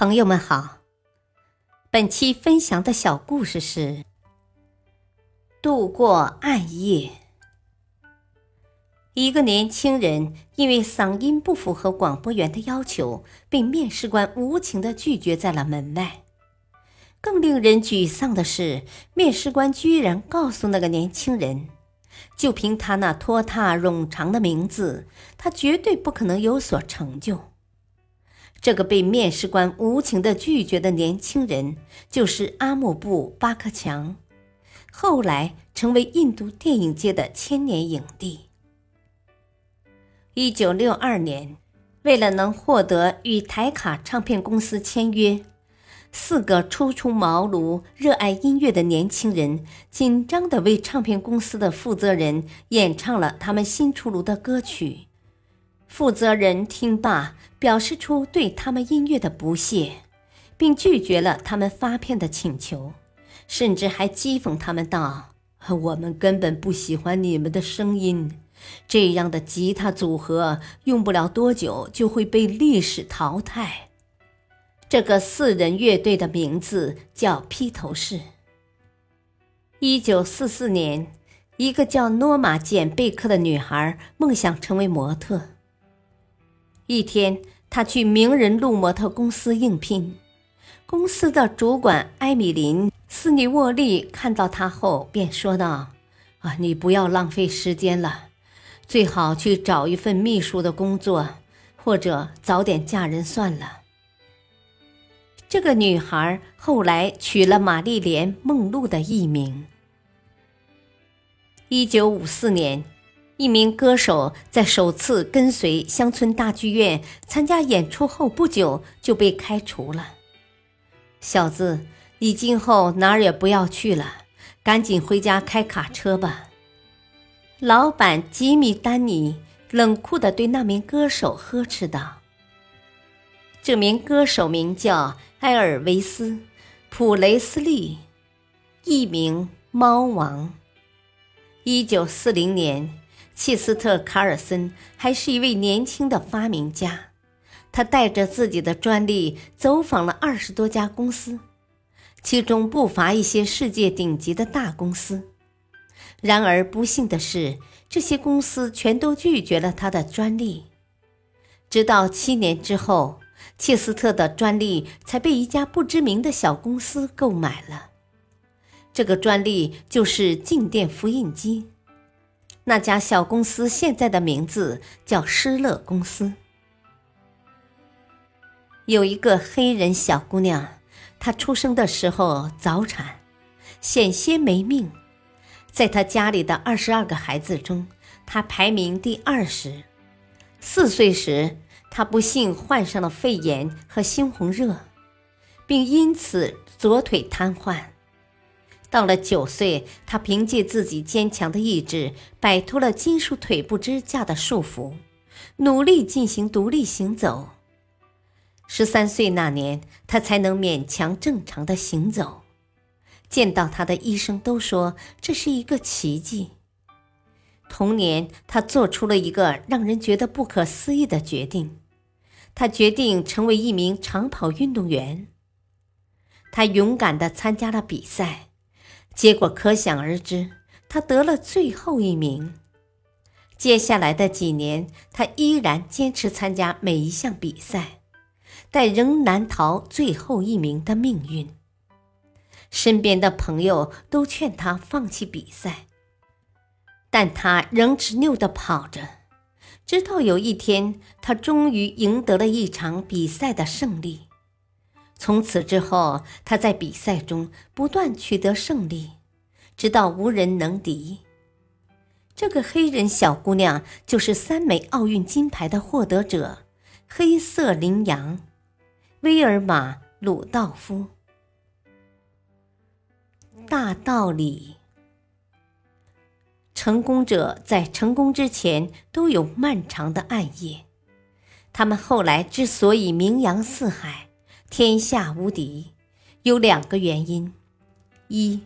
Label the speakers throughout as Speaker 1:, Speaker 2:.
Speaker 1: 朋友们好，本期分享的小故事是度过暗夜。一个年轻人因为嗓音不符合广播员的要求，被面试官无情的拒绝在了门外。更令人沮丧的是，面试官居然告诉那个年轻人，就凭他那拖沓冗长的名字，他绝对不可能有所成就。这个被面试官无情的拒绝的年轻人，就是阿木布巴克强，后来成为印度电影界的千年影帝。一九六二年，为了能获得与台卡唱片公司签约，四个初出茅庐、热爱音乐的年轻人紧张地为唱片公司的负责人演唱了他们新出炉的歌曲。负责人听罢，表示出对他们音乐的不屑，并拒绝了他们发片的请求，甚至还讥讽他们道：“我们根本不喜欢你们的声音，这样的吉他组合用不了多久就会被历史淘汰。”这个四人乐队的名字叫披头士。一九四四年，一个叫诺玛·简贝克的女孩梦想成为模特。一天，他去名人路模特公司应聘。公司的主管埃米林·斯尼沃利看到他后，便说道：“啊，你不要浪费时间了，最好去找一份秘书的工作，或者早点嫁人算了。”这个女孩后来取了玛丽莲·梦露的艺名。一九五四年。一名歌手在首次跟随乡村大剧院参加演出后不久就被开除了。小子，你今后哪儿也不要去了，赶紧回家开卡车吧。老板吉米·丹尼冷酷地对那名歌手呵斥道：“这名歌手名叫埃尔维斯·普雷斯利，艺名猫王。一九四零年。”切斯特·卡尔森还是一位年轻的发明家，他带着自己的专利走访了二十多家公司，其中不乏一些世界顶级的大公司。然而不幸的是，这些公司全都拒绝了他的专利。直到七年之后，切斯特的专利才被一家不知名的小公司购买了。这个专利就是静电复印机。那家小公司现在的名字叫施乐公司。有一个黑人小姑娘，她出生的时候早产，险些没命。在她家里的二十二个孩子中，她排名第二十。四岁时，她不幸患上了肺炎和猩红热，并因此左腿瘫痪。到了九岁，他凭借自己坚强的意志，摆脱了金属腿部支架的束缚，努力进行独立行走。十三岁那年，他才能勉强正常的行走。见到他的医生都说这是一个奇迹。同年，他做出了一个让人觉得不可思议的决定，他决定成为一名长跑运动员。他勇敢地参加了比赛。结果可想而知，他得了最后一名。接下来的几年，他依然坚持参加每一项比赛，但仍难逃最后一名的命运。身边的朋友都劝他放弃比赛，但他仍执拗地跑着，直到有一天，他终于赢得了一场比赛的胜利。从此之后，他在比赛中不断取得胜利，直到无人能敌。这个黑人小姑娘就是三枚奥运金牌的获得者——黑色羚羊威尔玛·鲁道夫。大道理：成功者在成功之前都有漫长的暗夜，他们后来之所以名扬四海。天下无敌，有两个原因：一，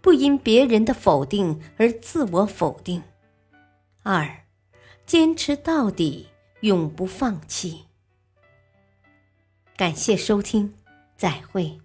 Speaker 1: 不因别人的否定而自我否定；二，坚持到底，永不放弃。感谢收听，再会。